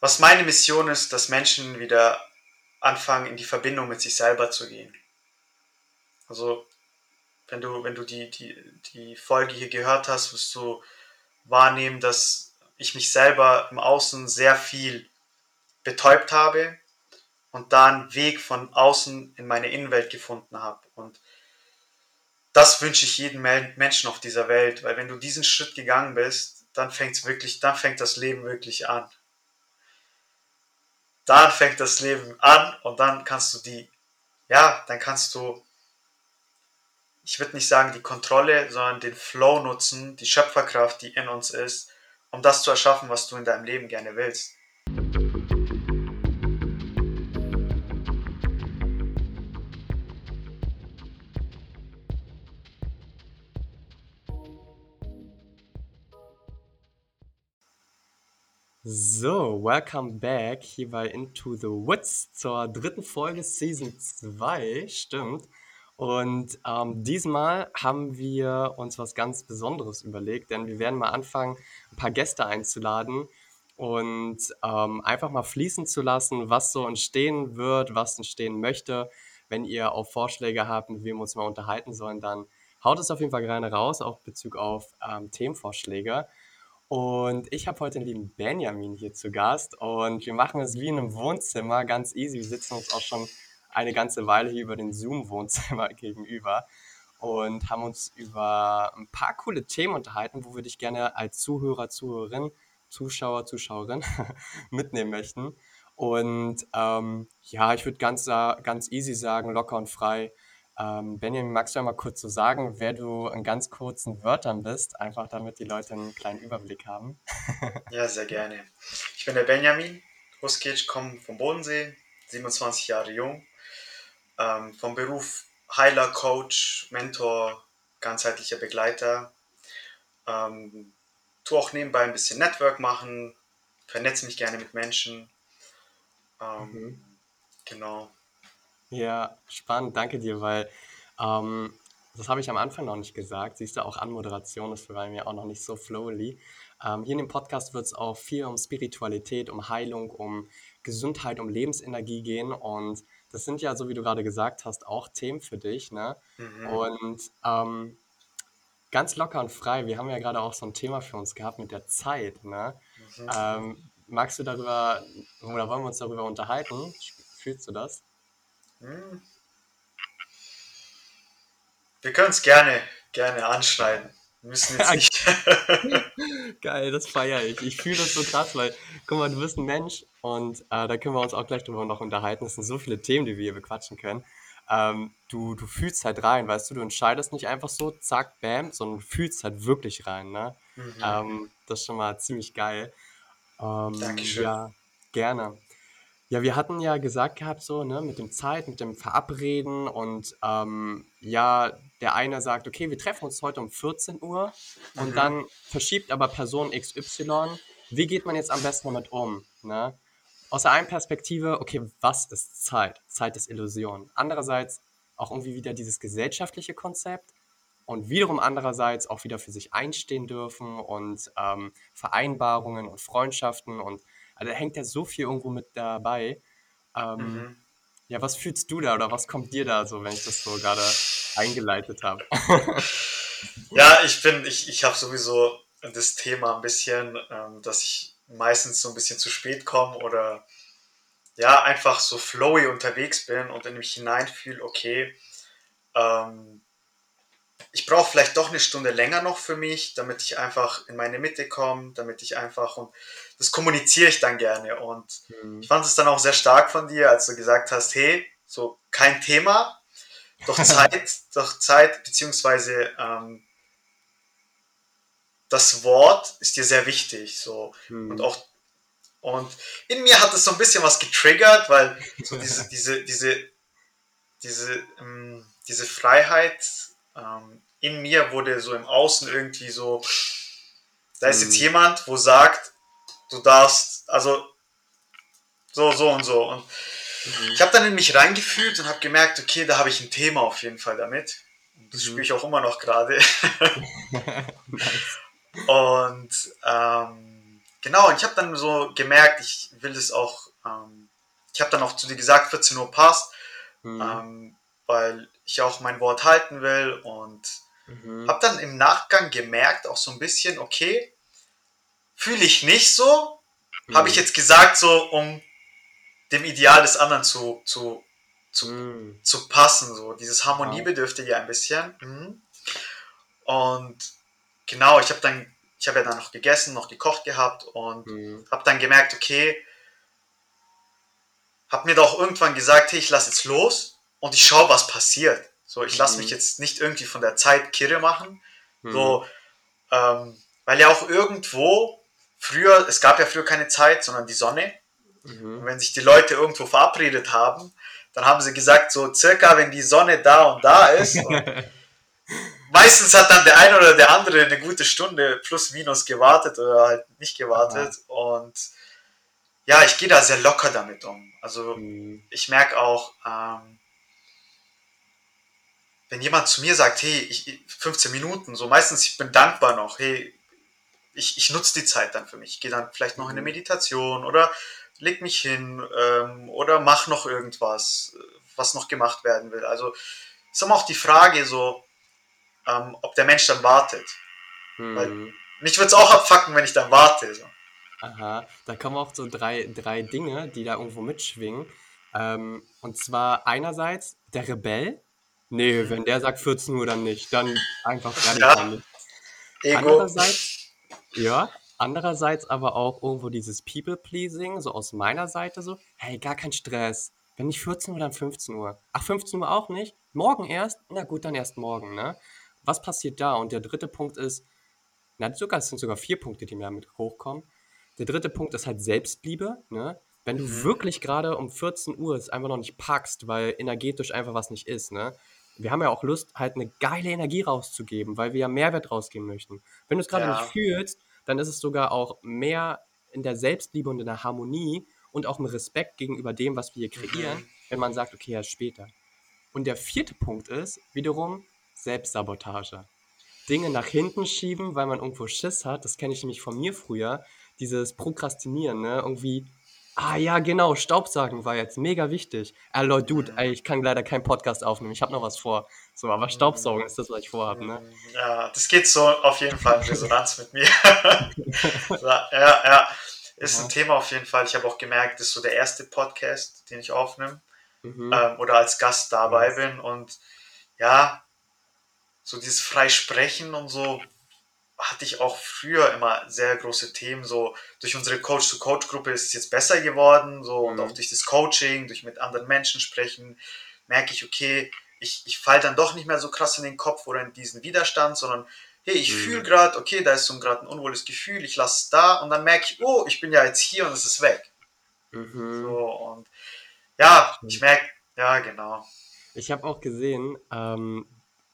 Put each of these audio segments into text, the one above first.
was meine Mission ist, dass Menschen wieder anfangen, in die Verbindung mit sich selber zu gehen. Also, wenn du, wenn du die, die, die Folge hier gehört hast, wirst du wahrnehmen, dass ich mich selber im Außen sehr viel betäubt habe und da einen Weg von außen in meine Innenwelt gefunden habe. Und das wünsche ich jedem Menschen auf dieser Welt, weil wenn du diesen Schritt gegangen bist, dann fängt wirklich, dann fängt das Leben wirklich an. Dann fängt das Leben an und dann kannst du die, ja, dann kannst du, ich würde nicht sagen die Kontrolle, sondern den Flow nutzen, die Schöpferkraft, die in uns ist, um das zu erschaffen, was du in deinem Leben gerne willst. So, welcome back hier bei Into the Woods zur dritten Folge Season 2, stimmt. Und ähm, diesmal haben wir uns was ganz Besonderes überlegt, denn wir werden mal anfangen, ein paar Gäste einzuladen und ähm, einfach mal fließen zu lassen, was so entstehen wird, was entstehen möchte. Wenn ihr auch Vorschläge habt, mit wem wir uns mal unterhalten sollen, dann haut es auf jeden Fall gerne raus, auch Bezug auf ähm, Themenvorschläge. Und ich habe heute den lieben Benjamin hier zu Gast und wir machen es wie in einem Wohnzimmer, ganz easy. Wir sitzen uns auch schon eine ganze Weile hier über den Zoom-Wohnzimmer gegenüber und haben uns über ein paar coole Themen unterhalten, wo wir dich gerne als Zuhörer, Zuhörerin, Zuschauer, Zuschauerin mitnehmen möchten. Und ähm, ja, ich würde ganz, ganz easy sagen, locker und frei. Ähm, Benjamin, magst du einmal kurz so sagen, wer du in ganz kurzen Wörtern bist, einfach damit die Leute einen kleinen Überblick haben? ja, sehr gerne. Ich bin der Benjamin Huskic, komme vom Bodensee, 27 Jahre jung, ähm, vom Beruf Heiler, Coach, Mentor, ganzheitlicher Begleiter. Ähm, tue auch nebenbei ein bisschen Network machen, vernetze mich gerne mit Menschen. Ähm, mhm. Genau. Ja, spannend, danke dir, weil ähm, das habe ich am Anfang noch nicht gesagt. Siehst du, auch Anmoderation ist bei mir auch noch nicht so flowly. Ähm, hier in dem Podcast wird es auch viel um Spiritualität, um Heilung, um Gesundheit, um Lebensenergie gehen. Und das sind ja, so wie du gerade gesagt hast, auch Themen für dich. Ne? Mhm. Und ähm, ganz locker und frei, wir haben ja gerade auch so ein Thema für uns gehabt mit der Zeit. Ne? Mhm. Ähm, magst du darüber, oder wollen wir uns darüber unterhalten? Fühlst du das? Hm. Wir können es gerne, gerne anschneiden. Wir müssen jetzt nicht. Geil, das feiere ich. Ich fühle das so krass, weil, guck mal, du bist ein Mensch und äh, da können wir uns auch gleich drüber noch unterhalten. Es sind so viele Themen, die wir hier bequatschen können. Ähm, du, du fühlst halt rein, weißt du, du entscheidest nicht einfach so, zack, bam, sondern du fühlst halt wirklich rein, ne? Mhm. Ähm, das ist schon mal ziemlich geil. Ähm, Dankeschön. Ja, gerne. Ja, wir hatten ja gesagt gehabt, so, ne, mit dem Zeit, mit dem Verabreden und ähm, ja, der eine sagt, okay, wir treffen uns heute um 14 Uhr und mhm. dann verschiebt aber Person XY. Wie geht man jetzt am besten damit um? Ne? Aus der einen Perspektive, okay, was ist Zeit? Zeit ist Illusion. Andererseits auch irgendwie wieder dieses gesellschaftliche Konzept und wiederum andererseits auch wieder für sich einstehen dürfen und ähm, Vereinbarungen und Freundschaften und also da hängt ja so viel irgendwo mit dabei. Ähm, mhm. Ja, was fühlst du da oder was kommt dir da so, wenn ich das so gerade eingeleitet habe? ja, ich bin, ich, ich habe sowieso das Thema ein bisschen, ähm, dass ich meistens so ein bisschen zu spät komme oder ja, einfach so flowy unterwegs bin und in mich hineinfühle, okay, ähm, ich brauche vielleicht doch eine Stunde länger noch für mich, damit ich einfach in meine Mitte komme, damit ich einfach und das kommuniziere ich dann gerne. Und mhm. ich fand es dann auch sehr stark von dir, als du gesagt hast, hey, so kein Thema, doch Zeit, doch Zeit, beziehungsweise ähm, das Wort ist dir sehr wichtig. So. Mhm. Und auch und in mir hat es so ein bisschen was getriggert, weil so diese, diese, diese, diese, ähm, diese Freiheit ähm, in mir wurde so im Außen irgendwie so, da ist jetzt mhm. jemand, wo sagt, du darfst, also so, so und so. Und mhm. ich habe dann in mich reingefühlt und habe gemerkt, okay, da habe ich ein Thema auf jeden Fall damit. Und das mhm. spüre ich auch immer noch gerade. und ähm, genau, ich habe dann so gemerkt, ich will das auch, ähm, ich habe dann auch zu dir gesagt, 14 Uhr passt, mhm. ähm, weil ich auch mein Wort halten will und mhm. habe dann im Nachgang gemerkt, auch so ein bisschen, okay, fühle ich nicht so, mhm. habe ich jetzt gesagt, so um dem Ideal des anderen zu, zu, zu, mhm. zu passen, so dieses Harmoniebedürftige ein bisschen. Mhm. Und genau, ich habe dann, ich habe ja dann noch gegessen, noch gekocht gehabt und mhm. habe dann gemerkt, okay, habe mir doch irgendwann gesagt, hey, ich lasse jetzt los und ich schaue, was passiert. So, ich lasse mhm. mich jetzt nicht irgendwie von der Zeit kirre machen. Mhm. So, ähm, weil ja auch irgendwo früher, es gab ja früher keine Zeit, sondern die Sonne. Mhm. Und wenn sich die Leute irgendwo verabredet haben, dann haben sie gesagt, so circa, wenn die Sonne da und da ist. Und meistens hat dann der eine oder der andere eine gute Stunde plus minus gewartet oder halt nicht gewartet. Ja. Und ja, ich gehe da sehr locker damit um. Also mhm. ich merke auch, ähm, wenn jemand zu mir sagt, hey, ich, 15 Minuten, so meistens, ich bin dankbar noch, hey, ich, ich nutze die Zeit dann für mich. Ich gehe dann vielleicht noch in eine mhm. Meditation oder leg mich hin ähm, oder mach noch irgendwas, was noch gemacht werden will. Also ist immer auch die Frage so, ähm, ob der Mensch dann wartet. Hm. Weil mich würde es auch abfacken, wenn ich dann warte. So. Aha, da kommen auch so drei, drei Dinge, die da irgendwo mitschwingen. Ähm, und zwar einerseits der Rebell. Nee, wenn der sagt 14 Uhr, dann nicht. Dann einfach gar nicht. Ja. Ego. Andererseits, ja, andererseits aber auch irgendwo dieses People-Pleasing, so aus meiner Seite so, hey, gar kein Stress. Wenn nicht 14 Uhr, dann 15 Uhr. Ach, 15 Uhr auch nicht? Morgen erst? Na gut, dann erst morgen, ne? Was passiert da? Und der dritte Punkt ist, na, sogar, es sind sogar vier Punkte, die mir mit hochkommen. Der dritte Punkt ist halt Selbstliebe, ne? Wenn du mhm. wirklich gerade um 14 Uhr es einfach noch nicht packst, weil energetisch einfach was nicht ist, ne? Wir haben ja auch Lust, halt eine geile Energie rauszugeben, weil wir ja Mehrwert rausgeben möchten. Wenn du es gerade ja. nicht fühlst, dann ist es sogar auch mehr in der Selbstliebe und in der Harmonie und auch im Respekt gegenüber dem, was wir hier kreieren, mhm. wenn man sagt, okay, erst später. Und der vierte Punkt ist wiederum Selbstsabotage. Dinge nach hinten schieben, weil man irgendwo Schiss hat, das kenne ich nämlich von mir früher, dieses Prokrastinieren, ne? Irgendwie, ah ja, genau, Staubsaugen war jetzt mega wichtig. Ah, Leute, Dude, ey, ich kann leider keinen Podcast aufnehmen, ich habe noch was vor. So, aber Staubsaugen ist das, was ich vorhabe, ne? Ja, das geht so auf jeden Fall in Resonanz mit mir. ja, ja, ist ein Thema auf jeden Fall. Ich habe auch gemerkt, das ist so der erste Podcast, den ich aufnehme mhm. ähm, oder als Gast dabei bin und ja, so dieses Freisprechen und so hatte ich auch früher immer sehr große Themen. So durch unsere Coach-to-Coach-Gruppe ist es jetzt besser geworden. So mhm. und auch durch das Coaching, durch mit anderen Menschen sprechen, merke ich, okay, ich, ich falle dann doch nicht mehr so krass in den Kopf oder in diesen Widerstand, sondern hey, ich mhm. fühle gerade, okay, da ist so gerade ein unwohles Gefühl, ich lasse es da und dann merke ich, oh, ich bin ja jetzt hier und es ist weg. Mhm. So und ja, ich merke, ja, genau. Ich habe auch gesehen, ähm,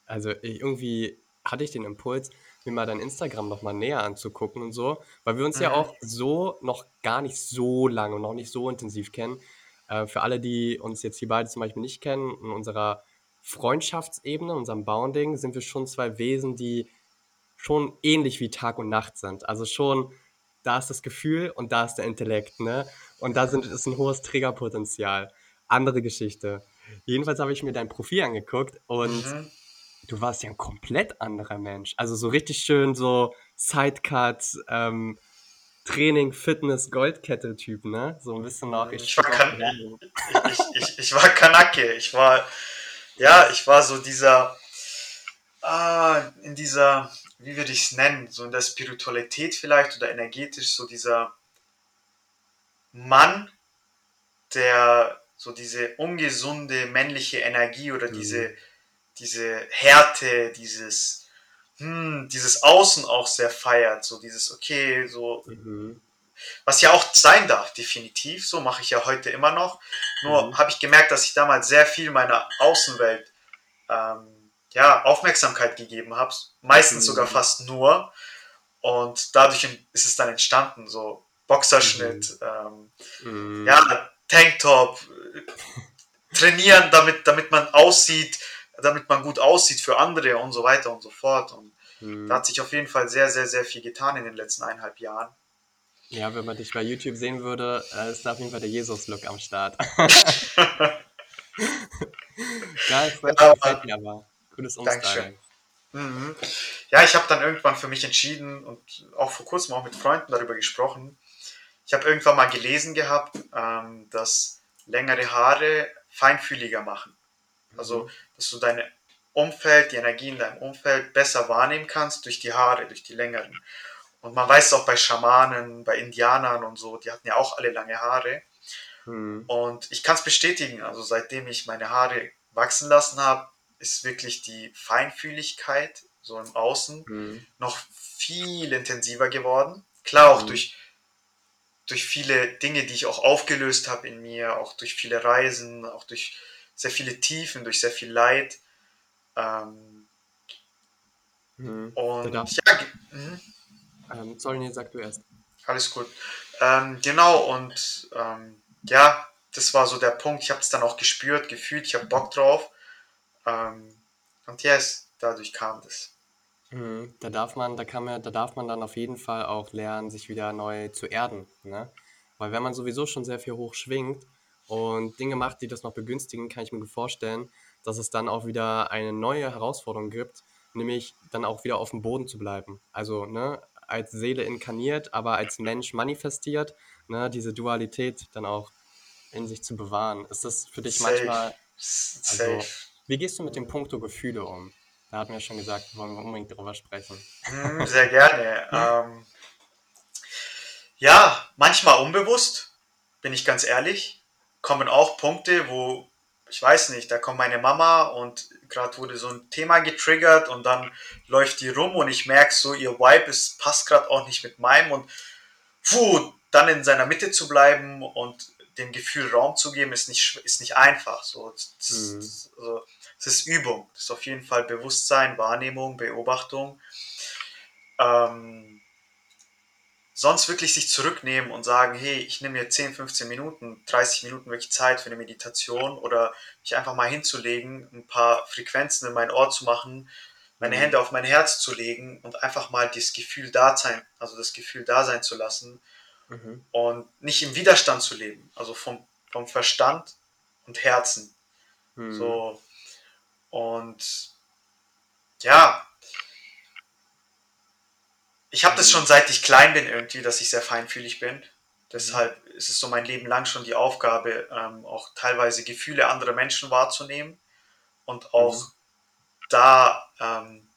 also irgendwie hatte ich den Impuls, mir mal dein Instagram noch mal näher anzugucken und so, weil wir uns ja mhm. auch so noch gar nicht so lange und noch nicht so intensiv kennen. Äh, für alle, die uns jetzt hier beide zum Beispiel nicht kennen, in unserer Freundschaftsebene, unserem Bounding, sind wir schon zwei Wesen, die schon ähnlich wie Tag und Nacht sind. Also schon, da ist das Gefühl und da ist der Intellekt, ne? Und da sind, ist ein hohes Triggerpotenzial. Andere Geschichte. Jedenfalls habe ich mir dein Profil angeguckt und mhm du warst ja ein komplett anderer Mensch. Also so richtig schön so Sidecut, ähm, Training, Fitness, Goldkette-Typ, ne? So ein bisschen noch. Ich, ich, war, kan ich, ich, ich, war Kanake. Ich war, ja, ich war so dieser, ah, in dieser, wie würde ich es nennen, so in der Spiritualität vielleicht oder energetisch, so dieser Mann, der so diese ungesunde männliche Energie oder mhm. diese diese Härte, dieses, hm, dieses Außen auch sehr feiert, so dieses, okay, so, mhm. was ja auch sein darf, definitiv, so mache ich ja heute immer noch. Nur mhm. habe ich gemerkt, dass ich damals sehr viel meiner Außenwelt ähm, ja, Aufmerksamkeit gegeben habe, meistens mhm. sogar fast nur. Und dadurch ist es dann entstanden, so Boxerschnitt, mhm. ähm, mhm. ja, Tanktop, trainieren, damit, damit man aussieht, damit man gut aussieht für andere und so weiter und so fort. Und mhm. da hat sich auf jeden Fall sehr, sehr, sehr viel getan in den letzten eineinhalb Jahren. Ja, wenn man dich bei YouTube sehen würde, äh, ist da auf jeden Fall der Jesus-Look am Start. Geil, freut Ja, gefällt mir aber. Dankeschön. Umstyling. Mhm. Ja, ich habe dann irgendwann für mich entschieden und auch vor kurzem auch mit Freunden darüber gesprochen. Ich habe irgendwann mal gelesen gehabt, ähm, dass längere Haare feinfühliger machen. Also, dass du dein Umfeld, die Energie in deinem Umfeld besser wahrnehmen kannst durch die Haare, durch die längeren. Und man weiß es auch bei Schamanen, bei Indianern und so, die hatten ja auch alle lange Haare. Mhm. Und ich kann es bestätigen, also seitdem ich meine Haare wachsen lassen habe, ist wirklich die Feinfühligkeit so im Außen Mhm. noch viel intensiver geworden. Klar auch Mhm. durch, durch viele Dinge, die ich auch aufgelöst habe in mir, auch durch viele Reisen, auch durch sehr viele Tiefen, durch sehr viel Leid. Ähm, Mhm. und darf- ja, mhm. Ähm, sorry, nee, sag du erst. Alles gut. Ähm, genau, und ähm, ja, das war so der Punkt. Ich habe es dann auch gespürt, gefühlt, ich habe Bock drauf. Ähm, und yes, dadurch kam das. Mhm. Da darf man, da kann man, da darf man dann auf jeden Fall auch lernen, sich wieder neu zu erden, ne? Weil wenn man sowieso schon sehr viel hoch schwingt und Dinge macht, die das noch begünstigen, kann ich mir vorstellen, dass es dann auch wieder eine neue Herausforderung gibt, nämlich dann auch wieder auf dem Boden zu bleiben. Also, ne, als Seele inkarniert, aber als Mensch manifestiert, ne, diese Dualität dann auch in sich zu bewahren. Ist das für dich Safe. manchmal, also, Safe. wie gehst du mit dem Punkto Gefühle um? Da hatten wir schon gesagt, wollen wir unbedingt drüber sprechen. Hm, sehr gerne. Ähm, ja, manchmal unbewusst, bin ich ganz ehrlich, kommen auch Punkte, wo, ich weiß nicht, da kommt meine Mama und gerade wurde so ein Thema getriggert und dann läuft die rum und ich merke so, ihr Vibe ist, passt gerade auch nicht mit meinem und puh, dann in seiner Mitte zu bleiben und dem Gefühl Raum zu geben, ist nicht, ist nicht einfach. So, das, Mhm. das, also, es ist Übung. Das ist auf jeden Fall Bewusstsein, Wahrnehmung, Beobachtung. Ähm, sonst wirklich sich zurücknehmen und sagen, hey, ich nehme mir 10, 15 Minuten, 30 Minuten wirklich Zeit für eine Meditation oder mich einfach mal hinzulegen, ein paar Frequenzen in mein Ohr zu machen, meine Mhm. Hände auf mein Herz zu legen und einfach mal das Gefühl da sein, also das Gefühl da sein zu lassen Mhm. und nicht im Widerstand zu leben, also vom, vom Verstand und Herzen. Mhm. So. Und ja, ich habe das schon seit ich klein bin irgendwie, dass ich sehr feinfühlig bin. Deshalb ist es so mein Leben lang schon die Aufgabe, ähm, auch teilweise Gefühle anderer Menschen wahrzunehmen und auch Mhm. da, ähm,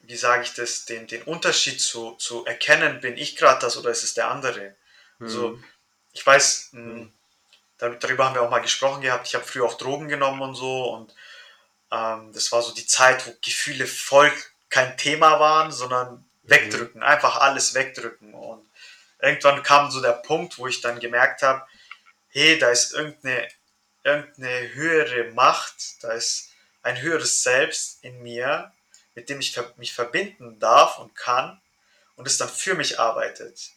wie sage ich das, den, den Unterschied zu, zu erkennen, bin ich gerade das oder ist es der andere? Also Mhm. ich weiß, mh, Mhm. dar- darüber haben wir auch mal gesprochen gehabt. Ich habe früher auch Drogen genommen und so und ähm, das war so die Zeit, wo Gefühle voll kein Thema waren, sondern wegdrücken, einfach alles wegdrücken. Und irgendwann kam so der Punkt, wo ich dann gemerkt habe, hey, da ist irgendeine, irgendeine höhere Macht, da ist ein höheres Selbst in mir, mit dem ich mich verbinden darf und kann und es dann für mich arbeitet,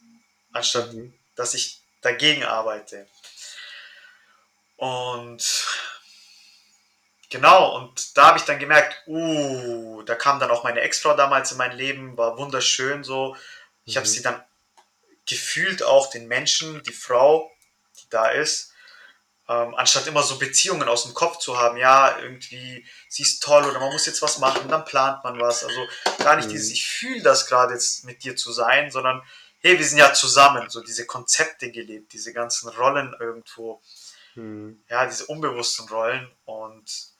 anstatt Mhm. dass ich dagegen arbeite. Und genau, und da habe ich dann gemerkt, uh, da kam dann auch meine Ex-Frau damals in mein Leben, war wunderschön so. Ich habe Mhm. sie dann gefühlt auch den Menschen, die Frau, die da ist, ähm, anstatt immer so Beziehungen aus dem Kopf zu haben, ja, irgendwie, sie ist toll oder man muss jetzt was machen, dann plant man was. Also gar nicht Mhm. dieses, ich fühle das gerade jetzt mit dir zu sein, sondern hey, wir sind ja zusammen, so diese Konzepte gelebt, diese ganzen Rollen irgendwo, Mhm. ja, diese unbewussten Rollen und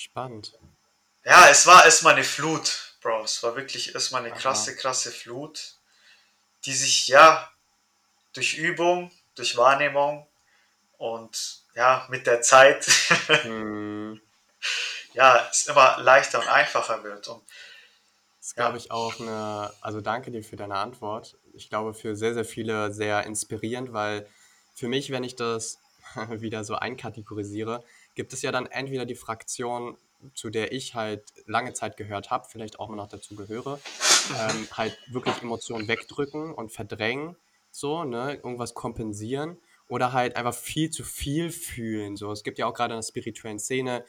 Spannend. ja, es war erstmal eine Flut, Bro, es war wirklich erstmal eine Aha. krasse, krasse Flut, die sich, ja, durch Übung, durch Wahrnehmung und ja, mit der Zeit, Mhm. ja, es immer leichter und einfacher wird und Das glaube ich, auch eine, also danke dir für deine Antwort. Ich glaube, für sehr, sehr viele sehr inspirierend, weil für mich, wenn ich das wieder so einkategorisiere, gibt es ja dann entweder die Fraktion, zu der ich halt lange Zeit gehört habe, vielleicht auch immer noch dazu gehöre, ähm, halt wirklich Emotionen wegdrücken und verdrängen, so, ne, irgendwas kompensieren. oder halt einfach viel zu viel fühlen. So, es gibt ja auch gerade in der spirituellen Szene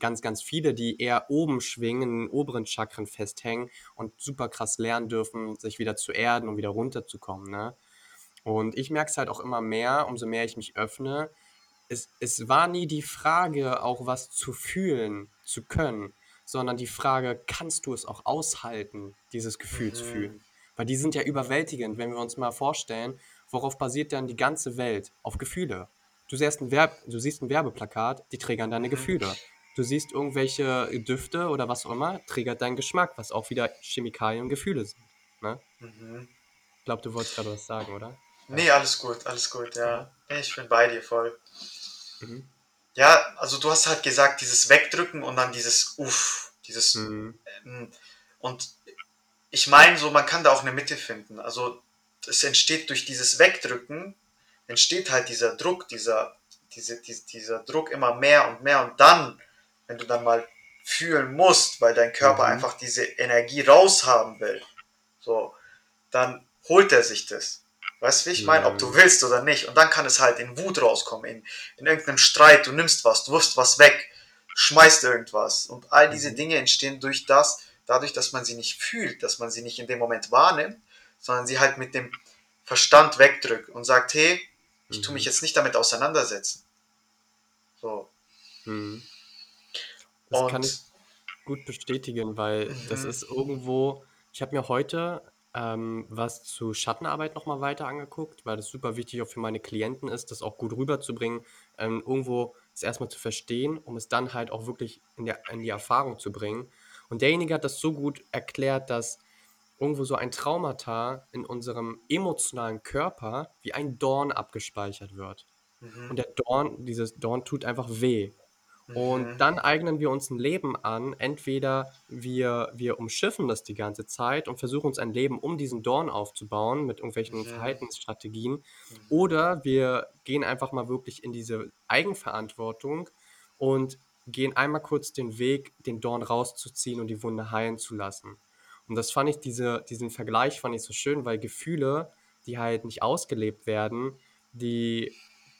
ganz, ganz viele, die eher oben schwingen, in den oberen Chakren festhängen und super krass lernen dürfen, sich wieder zu erden und wieder runterzukommen. Ne? Und ich merke es halt auch immer mehr, umso mehr ich mich öffne. Es, es war nie die Frage, auch was zu fühlen zu können, sondern die Frage, kannst du es auch aushalten, dieses Gefühl mhm. zu fühlen? Weil die sind ja überwältigend, wenn wir uns mal vorstellen, worauf basiert dann die ganze Welt? Auf Gefühle. Du siehst ein, Werb du siehst ein Werbeplakat, die triggern deine mhm. Gefühle. Du siehst irgendwelche Düfte oder was auch immer, triggert deinen Geschmack, was auch wieder Chemikalien und Gefühle sind. Ne? Mhm. Ich glaube, du wolltest gerade was sagen, oder? Nee, alles gut, alles gut, ja. Ich bin bei dir voll. Mhm. Ja, also du hast halt gesagt, dieses Wegdrücken und dann dieses Uff, dieses. Mhm. Ähm, und ich meine so, man kann da auch eine Mitte finden. Also es entsteht durch dieses Wegdrücken, entsteht halt dieser Druck, dieser, diese, dieser Druck immer mehr und mehr und dann, wenn du dann mal fühlen musst, weil dein Körper mhm. einfach diese Energie raushaben will, so, dann holt er sich das. Weißt du, wie ich meine? Ob du willst oder nicht. Und dann kann es halt in Wut rauskommen, in, in irgendeinem Streit, du nimmst was, du wirfst was weg, schmeißt irgendwas. Und all diese mhm. Dinge entstehen durch das, dadurch, dass man sie nicht fühlt, dass man sie nicht in dem Moment wahrnimmt, sondern sie halt mit dem Verstand wegdrückt und sagt, hey, ich tue mich mhm. jetzt nicht damit auseinandersetzen. So. Mhm. Das und, kann ich gut bestätigen, weil mhm. das ist irgendwo, ich habe mir heute ähm, was zu Schattenarbeit nochmal weiter angeguckt, weil das super wichtig auch für meine Klienten ist, das auch gut rüberzubringen, ähm, irgendwo es erstmal zu verstehen, um es dann halt auch wirklich in, der, in die Erfahrung zu bringen. Und derjenige hat das so gut erklärt, dass irgendwo so ein Traumata in unserem emotionalen Körper wie ein Dorn abgespeichert wird. Mhm. Und der Dorn, dieses Dorn tut einfach weh. Und mhm. dann eignen wir uns ein Leben an. Entweder wir, wir umschiffen das die ganze Zeit und versuchen uns ein Leben um diesen Dorn aufzubauen mit irgendwelchen mhm. Verhaltensstrategien. Mhm. Oder wir gehen einfach mal wirklich in diese Eigenverantwortung und gehen einmal kurz den Weg, den Dorn rauszuziehen und die Wunde heilen zu lassen. Und das fand ich, diese, diesen Vergleich fand ich so schön, weil Gefühle, die halt nicht ausgelebt werden, die,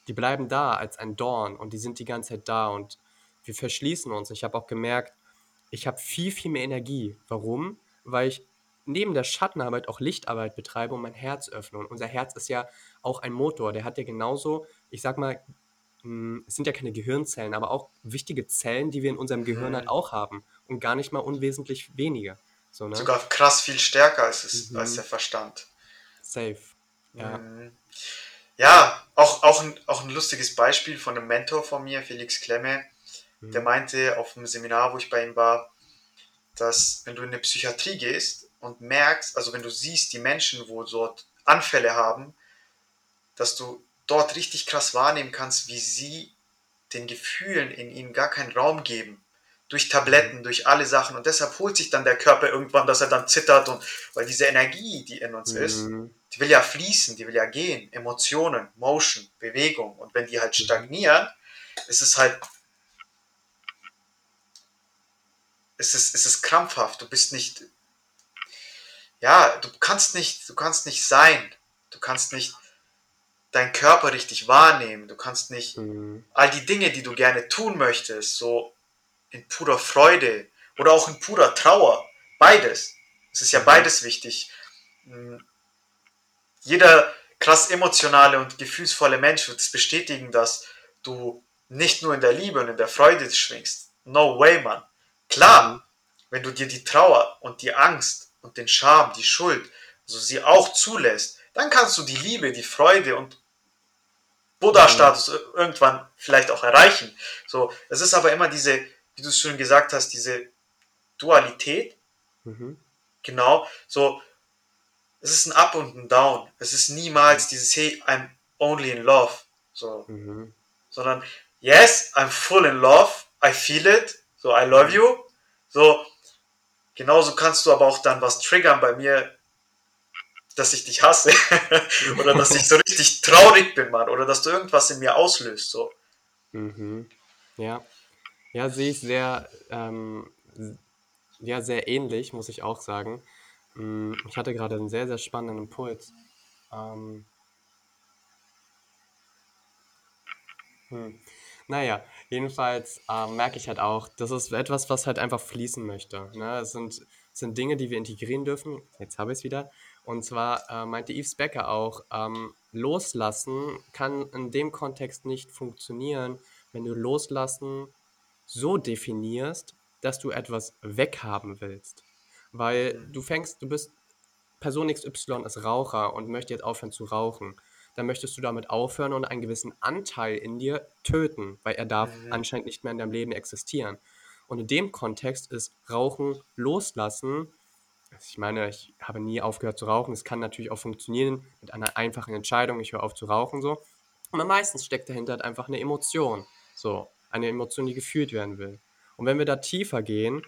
die bleiben da als ein Dorn und die sind die ganze Zeit da und wir verschließen uns. Ich habe auch gemerkt, ich habe viel, viel mehr Energie. Warum? Weil ich neben der Schattenarbeit auch Lichtarbeit betreibe und mein Herz öffne. Und unser Herz ist ja auch ein Motor. Der hat ja genauso, ich sag mal, hm, es sind ja keine Gehirnzellen, aber auch wichtige Zellen, die wir in unserem Gehirn halt mhm. auch haben. Und gar nicht mal unwesentlich wenige. So, ne? Sogar krass viel stärker als, es, mhm. als der Verstand. Safe. Ja. Mhm. Ja, auch, auch, ein, auch ein lustiges Beispiel von einem Mentor von mir, Felix Klemme der mhm. meinte auf einem Seminar, wo ich bei ihm war, dass wenn du in eine Psychiatrie gehst und merkst, also wenn du siehst, die Menschen, wo dort Anfälle haben, dass du dort richtig krass wahrnehmen kannst, wie sie den Gefühlen in ihnen gar keinen Raum geben. Durch Tabletten, mhm. durch alle Sachen. Und deshalb holt sich dann der Körper irgendwann, dass er dann zittert. Und weil diese Energie, die in uns mhm. ist, die will ja fließen, die will ja gehen. Emotionen, Motion, Bewegung. Und wenn die halt mhm. stagnieren, ist es halt es ist, es ist krampfhaft, du bist nicht, ja, du kannst nicht, du kannst nicht sein, du kannst nicht deinen Körper richtig wahrnehmen, du kannst nicht mhm. all die Dinge, die du gerne tun möchtest, so in purer Freude oder auch in purer Trauer, beides. Es ist ja mhm. beides wichtig. Hm. Jeder krass emotionale und gefühlsvolle Mensch wird es bestätigen, dass du nicht nur in der Liebe und in der Freude schwingst. No way, man. Klar, mhm. wenn du dir die Trauer und die Angst und den Scham, die Schuld, also sie auch zulässt, dann kannst du die Liebe, die Freude und Buddha-Status mhm. irgendwann vielleicht auch erreichen. So, es ist aber immer diese, wie du es schon gesagt hast, diese Dualität. Mhm. Genau, so, es ist ein Up und ein Down. Es ist niemals dieses, hey, I'm only in love. So, mhm. sondern, yes, I'm full in love, I feel it, so I love you. So, genauso kannst du aber auch dann was triggern bei mir, dass ich dich hasse oder dass ich so richtig traurig bin, Mann, oder dass du irgendwas in mir auslöst, so. Mhm. Ja. Ja, sehe ich sehr, ähm, ja, sehr ähnlich, muss ich auch sagen. Mm, ich hatte gerade einen sehr, sehr spannenden Impuls. Ähm, Hm. Naja, jedenfalls äh, merke ich halt auch, das ist etwas, was halt einfach fließen möchte. Ne? Es sind, sind Dinge, die wir integrieren dürfen. Jetzt habe ich es wieder. Und zwar äh, meinte Yves Becker auch, ähm, loslassen kann in dem Kontext nicht funktionieren, wenn du loslassen so definierst, dass du etwas weghaben willst. Weil du fängst, du bist Person XY ist Raucher und möchte jetzt aufhören zu rauchen. Dann möchtest du damit aufhören und einen gewissen Anteil in dir töten, weil er darf Mhm. anscheinend nicht mehr in deinem Leben existieren. Und in dem Kontext ist Rauchen loslassen. Also ich meine, ich habe nie aufgehört zu rauchen. Es kann natürlich auch funktionieren mit einer einfachen Entscheidung, ich höre auf zu rauchen so. Aber meistens steckt dahinter halt einfach eine Emotion. So, eine Emotion, die gefühlt werden will. Und wenn wir da tiefer gehen,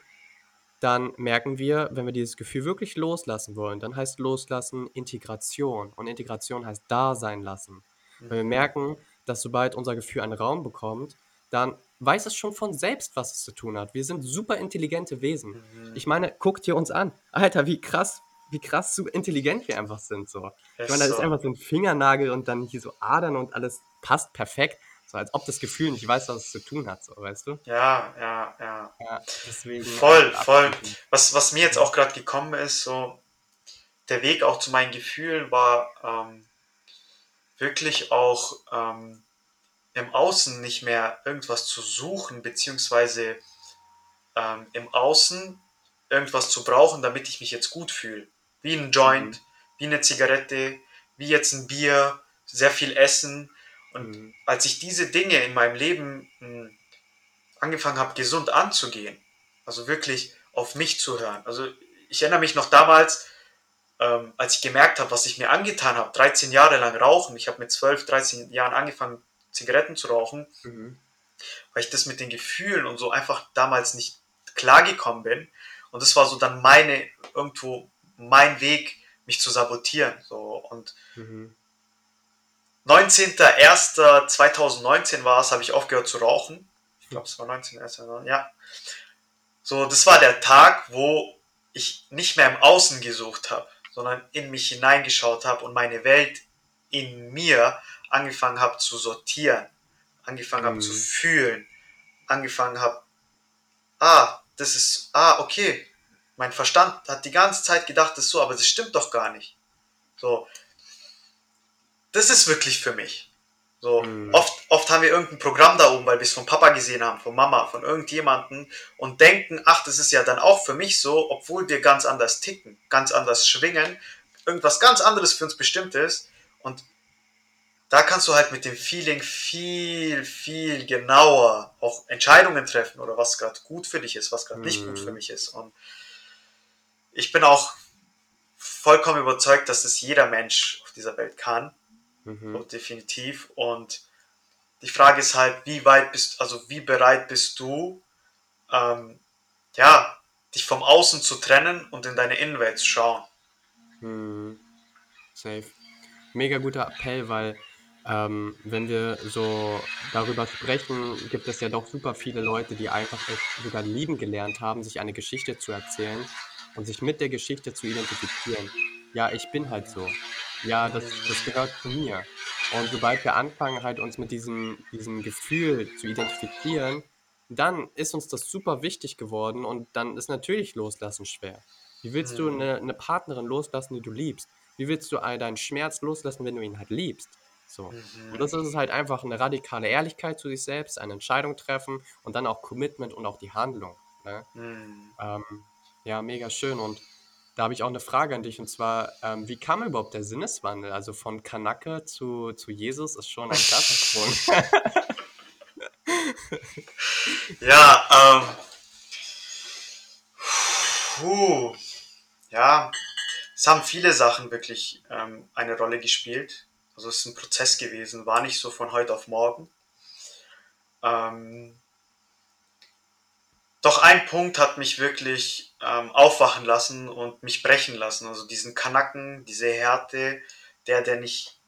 dann merken wir, wenn wir dieses Gefühl wirklich loslassen wollen, dann heißt loslassen Integration. Und Integration heißt da sein lassen. Wenn wir merken, dass sobald unser Gefühl einen Raum bekommt, dann weiß es schon von selbst, was es zu tun hat. Wir sind super intelligente Wesen. Mhm. Ich meine, guckt ihr uns an. Alter, wie krass, wie krass so intelligent wir einfach sind. So. Ich meine, da ist einfach so ein Fingernagel und dann hier so Adern und alles passt perfekt. So als ob das Gefühl nicht weiß, was es zu tun hat, so, weißt du? Ja, ja, ja. Ja, deswegen. Voll, voll. Was, was mir jetzt auch gerade gekommen ist, so der Weg auch zu meinen Gefühlen war ähm, wirklich auch ähm, im Außen nicht mehr irgendwas zu suchen, beziehungsweise ähm, im Außen irgendwas zu brauchen, damit ich mich jetzt gut fühle. Wie ein Joint, wie eine Zigarette, wie jetzt ein Bier, sehr viel Essen. Und als ich diese Dinge in meinem Leben mh, angefangen habe, gesund anzugehen, also wirklich auf mich zu hören. Also ich erinnere mich noch damals, ähm, als ich gemerkt habe, was ich mir angetan habe, 13 Jahre lang rauchen. Ich habe mit 12, 13 Jahren angefangen, Zigaretten zu rauchen, Mhm. weil ich das mit den Gefühlen und so einfach damals nicht klargekommen bin. Und das war so dann meine, irgendwo mein Weg, mich zu sabotieren. So. Und Mhm. 19.01.2019 war es, habe ich aufgehört zu rauchen. Ich glaube, es war 19.01. Ja. So, das war der Tag, wo ich nicht mehr im Außen gesucht habe, sondern in mich hineingeschaut habe und meine Welt in mir angefangen habe zu sortieren, angefangen habe Mhm. zu fühlen, angefangen habe, ah, das ist, ah, okay, mein Verstand hat die ganze Zeit gedacht, das ist so, aber das stimmt doch gar nicht. So, das ist wirklich für mich. So, Mhm. oft, oft haben wir irgendein Programm da oben, weil wir es von Papa gesehen haben, von Mama, von irgendjemanden und denken, ach, das ist ja dann auch für mich so, obwohl wir ganz anders ticken, ganz anders schwingen, irgendwas ganz anderes für uns bestimmt ist. Und da kannst du halt mit dem Feeling viel, viel genauer auch Entscheidungen treffen oder was gerade gut für dich ist, was gerade nicht gut Mhm. für mich ist. Und ich bin auch vollkommen überzeugt, dass es jeder Mensch auf dieser Welt kann. Mhm. Oh, definitiv. Und die Frage ist halt, wie weit bist, also wie bereit bist du, ähm, ja, dich vom Außen zu trennen und in deine Innenwelt zu schauen. Mhm. Safe. Mega guter Appell, weil ähm, wenn wir so darüber sprechen, gibt es ja doch super viele Leute, die einfach es sogar lieben gelernt haben, sich eine Geschichte zu erzählen und sich mit der Geschichte zu identifizieren. Ja, ich bin halt so. Ja, das, das gehört zu mir. Und sobald wir anfangen, halt uns mit diesem, diesem Gefühl zu identifizieren, dann ist uns das super wichtig geworden und dann ist natürlich Loslassen schwer. Wie willst du Mhm. eine, eine Partnerin loslassen, die du liebst? Wie willst du all deinen Schmerz loslassen, wenn du ihn halt liebst? So. Und das ist halt einfach eine radikale Ehrlichkeit zu sich selbst, eine Entscheidung treffen und dann auch Commitment und auch die Handlung. Ne? Hm. Ähm, ja, mega schön. Und da habe ich auch eine Frage an dich und zwar, ähm, wie kam überhaupt der Sinneswandel? Also von Kanake zu, zu Jesus ist schon ein Klassensprung. Ja, ähm, puh, ja, es haben viele Sachen wirklich ähm, eine Rolle gespielt. Also es ist ein Prozess gewesen, war nicht so von heute auf morgen. Ähm, doch ein Punkt hat mich wirklich ähm, aufwachen lassen und mich brechen lassen. Also diesen Kanacken, diese Härte, der, der nicht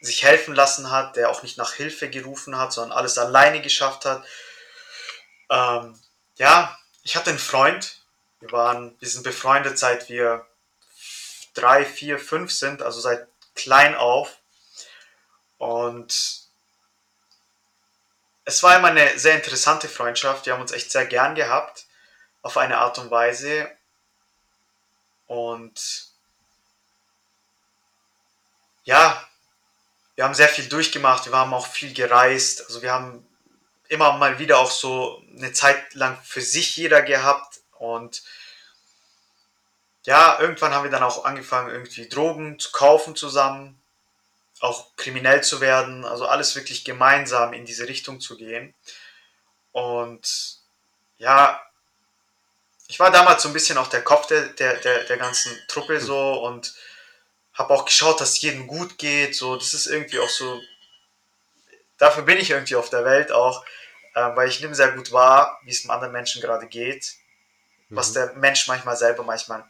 sich helfen lassen hat, der auch nicht nach Hilfe gerufen hat, sondern alles alleine geschafft hat. Ähm, ja, ich hatte einen Freund. Wir waren, wir sind befreundet, seit wir drei, vier, fünf sind, also seit klein auf. Und es war immer eine sehr interessante Freundschaft. Wir haben uns echt sehr gern gehabt, auf eine Art und Weise. Und ja, wir haben sehr viel durchgemacht, wir haben auch viel gereist. Also wir haben immer mal wieder auch so eine Zeit lang für sich jeder gehabt. Und ja, irgendwann haben wir dann auch angefangen, irgendwie Drogen zu kaufen zusammen auch kriminell zu werden, also alles wirklich gemeinsam in diese Richtung zu gehen. Und ja, ich war damals so ein bisschen auch der Kopf der, der, der, der ganzen Truppe so und habe auch geschaut, dass es jedem gut geht. So, das ist irgendwie auch so, dafür bin ich irgendwie auf der Welt auch, äh, weil ich nehme sehr gut wahr, wie es dem anderen Menschen gerade geht, mhm. was der Mensch manchmal selber manchmal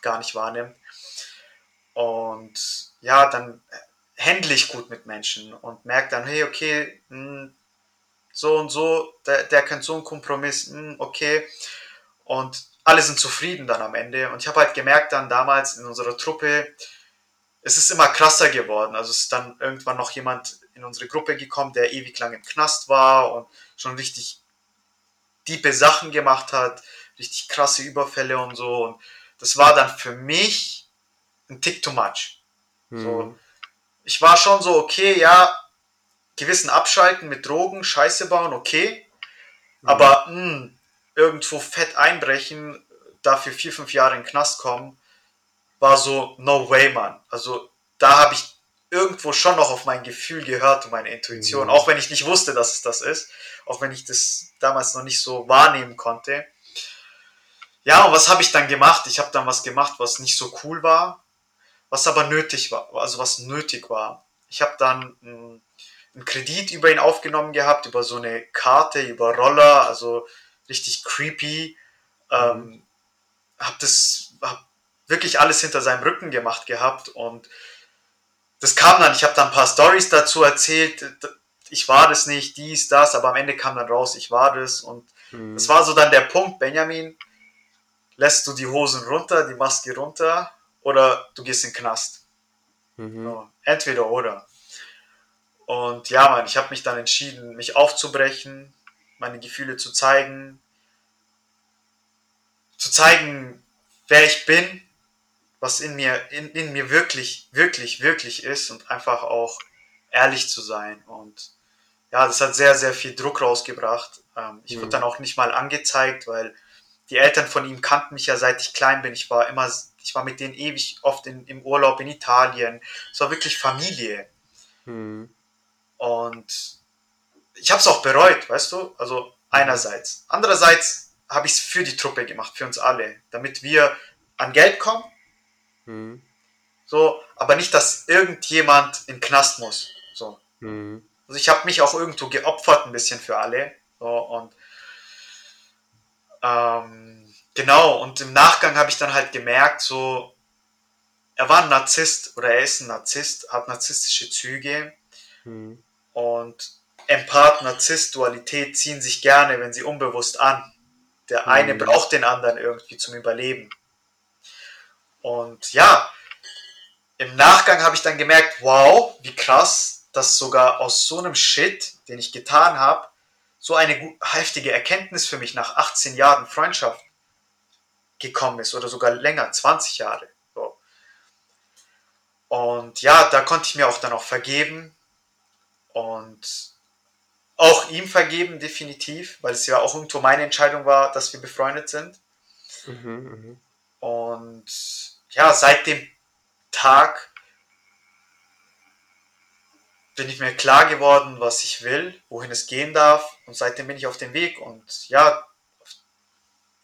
gar nicht wahrnimmt. Und ja, dann handle ich gut mit Menschen und merke dann, hey, okay, mh, hm, so und so, der, der kennt so einen Kompromiss, mh, hm, okay. Und alle sind zufrieden dann am Ende. Und ich habe halt gemerkt dann damals in unserer Truppe, es ist immer krasser geworden. Also es ist dann irgendwann noch jemand in unsere Gruppe gekommen, der ewig lang im Knast war und schon richtig diepe Sachen gemacht hat, richtig krasse Überfälle und so. Und das war dann für mich ein Tick too much. Mhm. So, ich war schon so, okay, ja, gewissen Abschalten mit Drogen, Scheiße bauen, okay. Mhm. Aber mh, hm, irgendwo fett einbrechen, dafür vier, fünf Jahre in den Knast kommen, war so, no way, man. Also da habe ich irgendwo schon noch auf mein Gefühl gehört und meine Intuition, mhm. auch wenn ich nicht wusste, dass es das ist, auch wenn ich das damals noch nicht so wahrnehmen konnte. Ja, und was habe ich dann gemacht? Ich habe dann was gemacht, was nicht so cool war, was aber nötig war, also was nötig war. Ich habe dann einen Kredit über ihn aufgenommen gehabt, über so eine Karte, über Roller, also richtig creepy. Ähm, mhm. habe das, hab wirklich alles hinter seinem Rücken gemacht gehabt und das kam dann, ich habe dann ein paar Stories dazu erzählt, ich war das nicht, dies, das, aber am Ende kam dann raus, ich war das und mhm. das war so dann der Punkt, Benjamin, lässt du die Hosen runter, die Maske runter oder du gehst in den Knast. Mhm. So, entweder oder. Und ja, Mann, ich habe mich dann entschieden, mich aufzubrechen, meine Gefühle zu zeigen, zu zeigen, wer ich bin, was in mir, in, in mir wirklich, wirklich, wirklich ist und einfach auch ehrlich zu sein. Und ja, das hat sehr, sehr viel Druck rausgebracht. Ähm, ich mhm. wurde dann auch nicht mal angezeigt, weil die Eltern von ihm kannten mich ja seit ich klein bin. Ich war immer ich war mit denen ewig oft in, im Urlaub in Italien. Es war wirklich Familie. Hm. Und ich habe es auch bereut, weißt du? Also einerseits. Andererseits habe ich es für die Truppe gemacht, für uns alle, damit wir an Geld kommen. Hm. So, aber nicht, dass irgendjemand in den Knast muss. So. Hm. Also ich habe mich auch irgendwo geopfert ein bisschen für alle. So, und ähm, Genau, und im Nachgang habe ich dann halt gemerkt, so, er war ein Narzisst oder er ist ein Narzisst, hat narzisstische Züge mhm. und Empath, Narzisst, Dualität ziehen sich gerne, wenn sie unbewusst an. Der eine mhm. braucht den anderen irgendwie zum Überleben. Und ja, im Nachgang habe ich dann gemerkt, wow, wie krass, dass sogar aus so einem Shit, den ich getan habe, so eine heftige Erkenntnis für mich nach 18 Jahren Freundschaft gekommen ist oder sogar länger, 20 Jahre. So. Und ja, da konnte ich mir auch dann auch vergeben und auch ihm vergeben, definitiv, weil es ja auch irgendwo meine Entscheidung war, dass wir befreundet sind. Mhm, mh. Und ja, seit dem Tag bin ich mir klar geworden, was ich will, wohin es gehen darf. Und seitdem bin ich auf dem Weg. Und ja,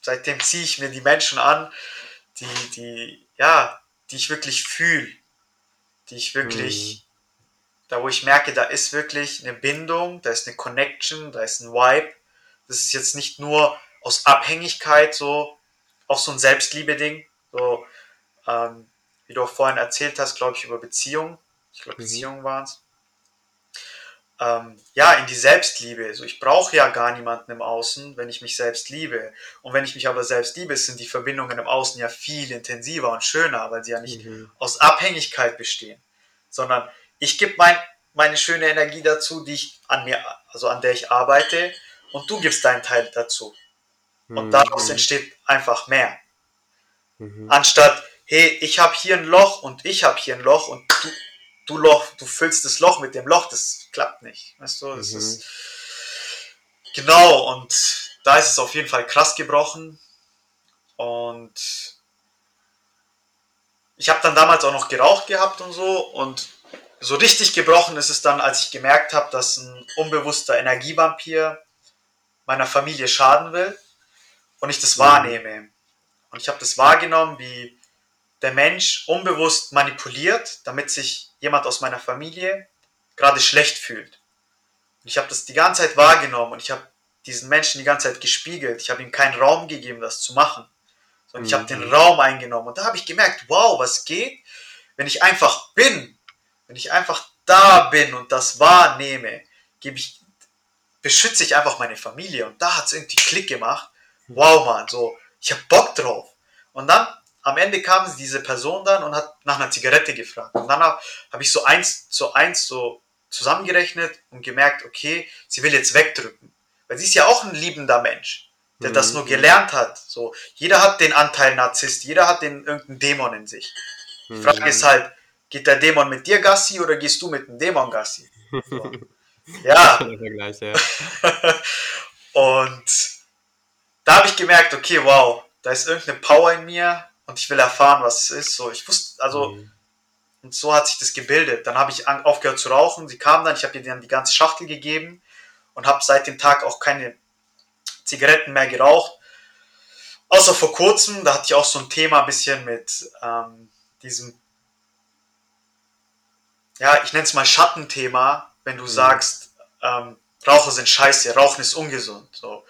seitdem ziehe ich mir die Menschen an, die, die, ja, die ich wirklich fühle, die ich wirklich, mhm. da wo ich merke, da ist wirklich eine Bindung, da ist eine Connection, da ist ein Vibe. Das ist jetzt nicht nur aus Abhängigkeit so, auch so ein Selbstliebe-Ding, so, ähm, wie du auch vorhin erzählt hast, glaube ich, über Beziehungen. Ich glaube, mhm. Beziehungen waren es ähm, ja, in die Selbstliebe. Also ich brauche ja gar niemanden im Außen, wenn ich mich selbst liebe. Und wenn ich mich aber selbst liebe, sind die Verbindungen im Außen ja viel intensiver und schöner, weil sie ja nicht mhm. aus Abhängigkeit bestehen, sondern ich gebe mein meine schöne Energie dazu, die ich an mir, also an der ich arbeite, und du gibst deinen Teil dazu. Und mhm. daraus entsteht einfach mehr. Mhm. Anstatt, hey, ich habe hier ein Loch und ich habe hier ein Loch und du, du Loch, du füllst das Loch mit dem Loch, das klappt nicht. Weißt du, das mhm. ist genau und da ist es auf jeden Fall krass gebrochen und ich habe dann damals auch noch geraucht gehabt und so und so richtig gebrochen ist es dann, als ich gemerkt habe, dass ein unbewusster Energievampir meiner Familie schaden will und ich das mhm. wahrnehme. Und ich habe das wahrgenommen, wie der Mensch unbewusst manipuliert, damit sich jemand aus meiner Familie gerade schlecht fühlt. Und ich habe das die ganze Zeit wahrgenommen und ich habe diesen Menschen die ganze Zeit gespiegelt. Ich habe ihm keinen Raum gegeben, das zu machen. Sondern ich habe den mhm. Raum eingenommen. Und da habe ich gemerkt, wow, was geht, wenn ich einfach bin. Wenn ich einfach da bin und das wahrnehme, gebe ich, beschütze ich einfach meine Familie. Und da hat es irgendwie Klick gemacht. Wow, Mann, so, ich habe Bock drauf. Und dann am Ende kam diese Person dann und hat nach einer Zigarette gefragt. Und dann habe hab ich so eins zu eins so zusammengerechnet und gemerkt, okay, sie will jetzt wegdrücken. Weil sie ist ja auch ein liebender Mensch, der mhm. das nur gelernt hat. So, jeder hat den Anteil Narzisst, jeder hat den irgendeinen Dämon in sich. Die mhm. Frage ist halt, geht der Dämon mit dir Gassi oder gehst du mit dem Dämon Gassi? So. ja. Vergleich, ja. und da habe ich gemerkt, okay, wow, da ist irgendeine Power in mir, und ich will erfahren, was es ist. So, ich wusste, also, mhm. und so hat sich das gebildet. Dann habe ich aufgehört zu rauchen. Sie kam dann, ich habe ihr dann die ganze Schachtel gegeben und habe seit dem Tag auch keine Zigaretten mehr geraucht. Außer vor kurzem, da hatte ich auch so ein Thema ein bisschen mit ähm, diesem, ja, ich nenne es mal Schattenthema, wenn du mhm. sagst, ähm, Raucher sind scheiße, Rauchen ist ungesund. So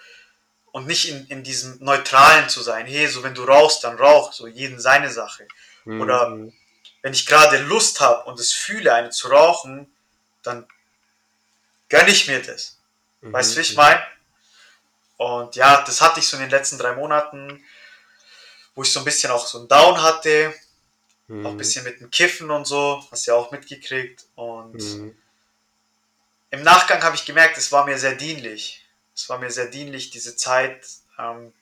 und nicht in, in diesem Neutralen zu sein. Hey, so wenn du rauchst, dann rauch, so jeden seine Sache. Mhm. Oder wenn ich gerade Lust habe und es fühle, eine zu rauchen, dann gönne ich mir das. Mhm. Weißt du, wie ich meine? Und ja, das hatte ich so in den letzten drei Monaten, wo ich so ein bisschen auch so einen Down hatte, mhm. auch ein bisschen mit dem Kiffen und so, hast du ja auch mitgekriegt. Und mhm. im Nachgang habe ich gemerkt, es war mir sehr dienlich es war mir sehr dienlich, diese Zeit, ähm,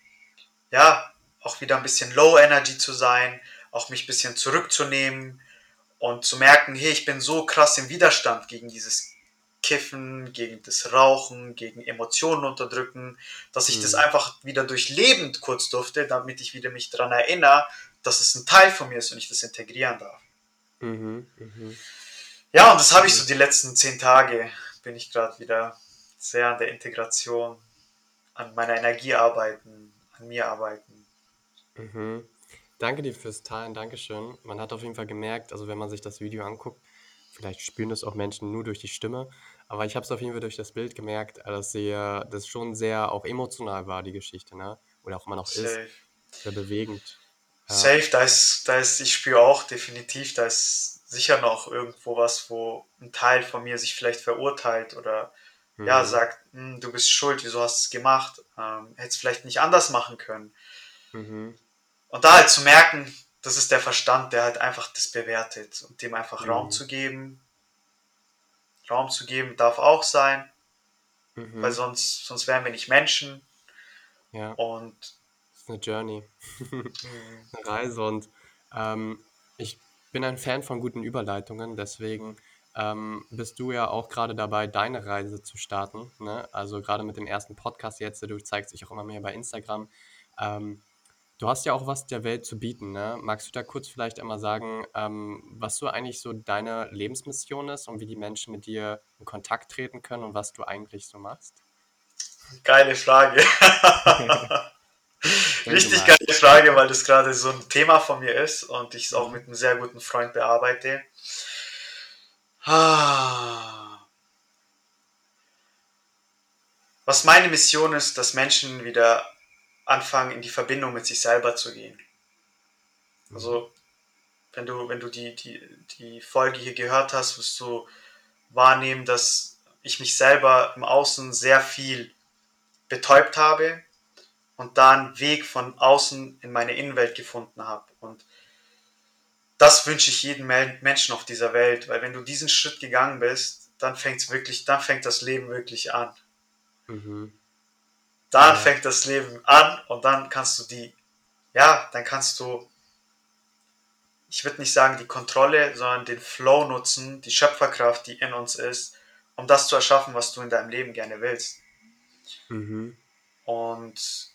ja, auch wieder ein bisschen Low Energy zu sein, auch mich ein bisschen zurückzunehmen und zu merken, hey, ich bin so krass im Widerstand gegen dieses Kiffen, gegen das Rauchen, gegen Emotionen unterdrücken, dass ich mhm. das einfach wieder durchlebend kurz durfte, damit ich wieder mich daran erinnere, dass es ein Teil von mir ist und ich das integrieren darf. Mhm, mh. Ja, und das habe ich so die letzten zehn Tage, bin ich gerade wieder sehr an der Integration, an meiner Energie arbeiten, an mir arbeiten. Mhm. Danke dir fürs Teilen, Dankeschön. Man hat auf jeden Fall gemerkt, also wenn man sich das Video anguckt, vielleicht spüren das auch Menschen nur durch die Stimme, aber ich habe es auf jeden Fall durch das Bild gemerkt, dass das schon sehr auch emotional war, die Geschichte, ne? Oder auch immer noch Safe. ist. Sehr bewegend. Ja. Safe, da ist, da ist, ich spüre auch definitiv, da ist sicher noch irgendwo was, wo ein Teil von mir sich vielleicht verurteilt oder mhm. ja, sagt, hm, du bist schuld, wieso hast du es gemacht? Ähm, hättest vielleicht nicht anders machen können. Mhm. Und da halt zu merken, das ist der Verstand, der halt einfach das bewertet und dem einfach mhm. Raum zu geben. Raum zu geben darf auch sein, mhm. weil sonst, sonst wären wir nicht Menschen. Ja. Und das ist eine Journey, mhm. eine Reise und ähm, ich bin ein Fan von guten Überleitungen, deswegen ähm, bist du ja auch gerade dabei, deine Reise zu starten. Ne? Also gerade mit dem ersten Podcast jetzt, du zeigst dich auch immer mehr bei Instagram. Ähm, du hast ja auch was der Welt zu bieten. Ne? Magst du da kurz vielleicht einmal sagen, ähm, was so eigentlich so deine Lebensmission ist und wie die Menschen mit dir in Kontakt treten können und was du eigentlich so machst? Geile Frage. Richtig geile Frage, weil das gerade so ein Thema von mir ist und ich es auch mit einem sehr guten Freund bearbeite. Was meine Mission ist, dass Menschen wieder anfangen, in die Verbindung mit sich selber zu gehen. Also, wenn du, wenn du die, die, die Folge hier gehört hast, wirst du wahrnehmen, dass ich mich selber im Außen sehr viel betäubt habe und da einen Weg von außen in meine Innenwelt gefunden habe. Und das wünsche ich jedem Menschen auf dieser Welt, weil wenn du diesen Schritt gegangen bist, dann fängt's wirklich, dann fängt das Leben wirklich an. Mhm. Dann Ja. fängt das Leben an und dann kannst du die, ja, dann kannst du, ich würde nicht sagen die Kontrolle, sondern den Flow nutzen, die Schöpferkraft, die in uns ist, um das zu erschaffen, was du in deinem Leben gerne willst. Mhm. Und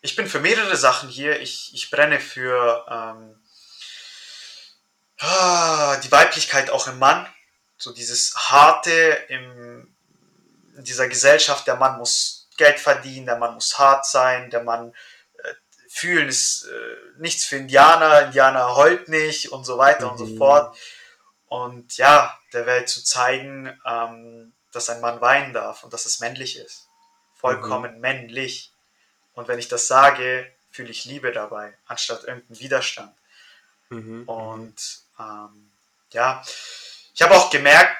ich bin für mehrere Sachen hier. Ich, ich brenne für ähm, die Weiblichkeit auch im Mann. So dieses Harte im, in dieser Gesellschaft. Der Mann muss Geld verdienen, der Mann muss hart sein, der Mann äh, fühlen ist äh, nichts für Indianer, Indianer heult nicht und so weiter und so Mhm. fort. Und ja, der Welt zu zeigen, ähm, dass ein Mann weinen darf und dass es männlich ist. Vollkommen männlich. Und wenn ich das sage, fühle ich Liebe dabei, anstatt irgendeinen Widerstand. Mhm. Und ähm, ja, ich habe auch gemerkt,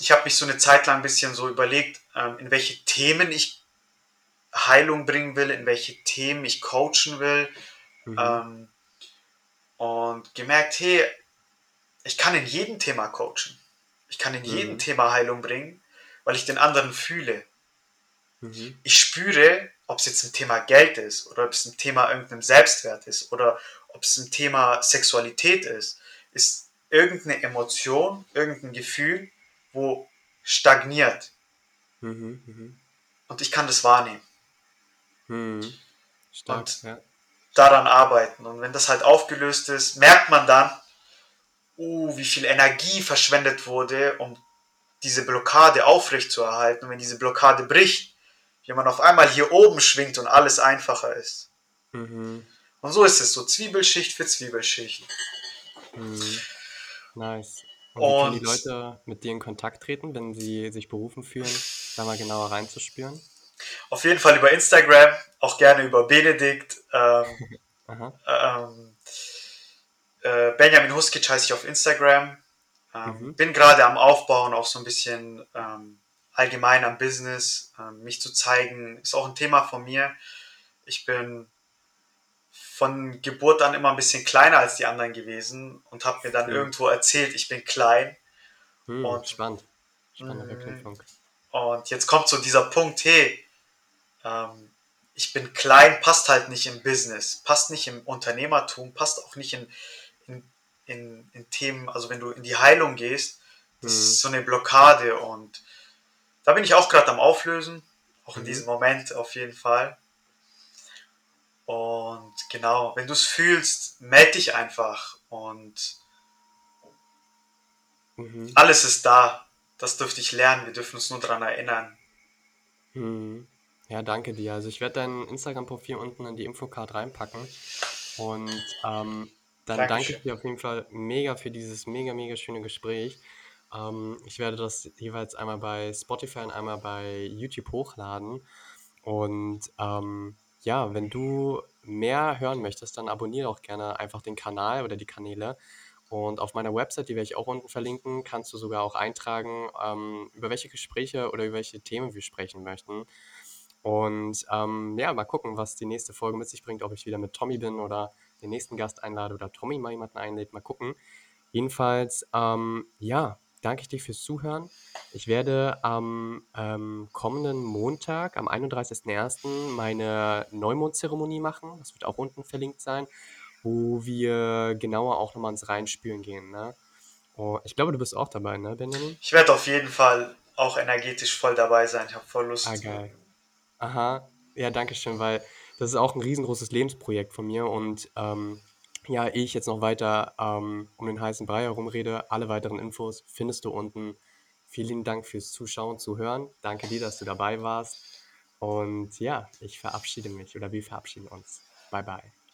ich habe mich so eine Zeit lang ein bisschen so überlegt, ähm, in welche Themen ich Heilung bringen will, in welche Themen ich coachen will. Mhm. Ähm, und gemerkt, hey, ich kann in jedem Thema coachen. Ich kann in jedem Mhm. Thema Heilung bringen, weil ich den anderen fühle. Mhm. Ich spüre, ob es jetzt ein Thema Geld ist oder ob es ein Thema irgendeinem Selbstwert ist oder ob es ein Thema Sexualität ist, ist irgendeine Emotion, irgendein Gefühl, wo stagniert. Mhm. Mhm. Und ich kann das wahrnehmen, Mhm. Stark, Und- ja. daran arbeiten. Und wenn das halt aufgelöst ist, merkt man dann, uh, wie viel Energie verschwendet wurde, um diese Blockade aufrechtzuerhalten. Und wenn diese Blockade bricht, wie man auf einmal hier oben schwingt und alles einfacher ist. Mhm. Und so ist es so Zwiebelschicht für Zwiebelschicht. Mhm. Nice. Und wie können die Und- Leute mit dir in Kontakt treten, wenn sie sich berufen fühlen, da mal genauer reinzuspüren? Auf jeden Fall über Instagram, auch gerne über Benedikt. Ähm, ähm, äh, Benjamin Huskic heiße ich auf Instagram. Ähm, Mhm. Bin gerade am Aufbauen, auch so ein bisschen ähm, allgemein am Business, ähm, mich zu zeigen, ist auch ein Thema von mir. Ich bin von Geburt an immer ein bisschen kleiner als die anderen gewesen und habe mir dann Mhm. irgendwo erzählt, ich bin klein. Hm, Und- spannend. Spannende Mhm. Verknüpfung. Und jetzt kommt so dieser Punkt, hey, ähm, ich bin klein, passt halt nicht im Business, passt nicht im Unternehmertum, passt auch nicht in, in, in, in Themen, also wenn du in die Heilung gehst, das Mhm. ist so eine Blockade und da bin ich auch gerade am Auflösen, auch in Mhm. diesem Moment auf jeden Fall. Und genau, wenn du es fühlst, melde dich einfach und Mhm. alles ist da. Das dürfte ich lernen, wir dürfen uns nur daran erinnern. Mhm. Ja, danke dir. Also ich werde dein Instagram-Profil unten in die Infocard reinpacken. Und ähm, dann danke Dankeschön. ich dir auf jeden Fall mega für dieses mega, mega schöne Gespräch. Ähm, ich werde das jeweils einmal bei Spotify und einmal bei YouTube hochladen. Und ähm, ja, wenn du mehr hören möchtest, dann abonniere auch gerne einfach den Kanal oder die Kanäle. Und auf meiner Website, die werde ich auch unten verlinken, kannst du sogar auch eintragen, ähm, über welche Gespräche oder über welche Themen wir sprechen möchten. Und ähm, ja, mal gucken, was die nächste Folge mit sich bringt, ob ich wieder mit Tommy bin oder den nächsten Gast einlade oder Tommy mal jemanden einlädt. Mal gucken. Jedenfalls, ähm, ja, danke ich dir fürs Zuhören. Ich werde am ähm, kommenden Montag, am 31.01., meine Neumondzeremonie machen. Das wird auch unten verlinkt sein, wo wir genauer auch nochmal ins Reinspüren gehen. Ne? Oh, ich glaube, du bist auch dabei, ne, Benjamin? Ich werde auf jeden Fall auch energetisch voll dabei sein. Ich habe voll Lust. Ah, geil. Aha, ja, danke schön, weil das ist auch ein riesengroßes Lebensprojekt von mir und ähm, ja, ehe ich jetzt noch weiter ähm, um den heißen Brei herumrede, alle weiteren Infos findest du unten. Vielen Dank fürs Zuschauen, Zuhören. Danke dir, dass du dabei warst. Und ja, ich verabschiede mich oder wir verabschieden uns. Bye, bye.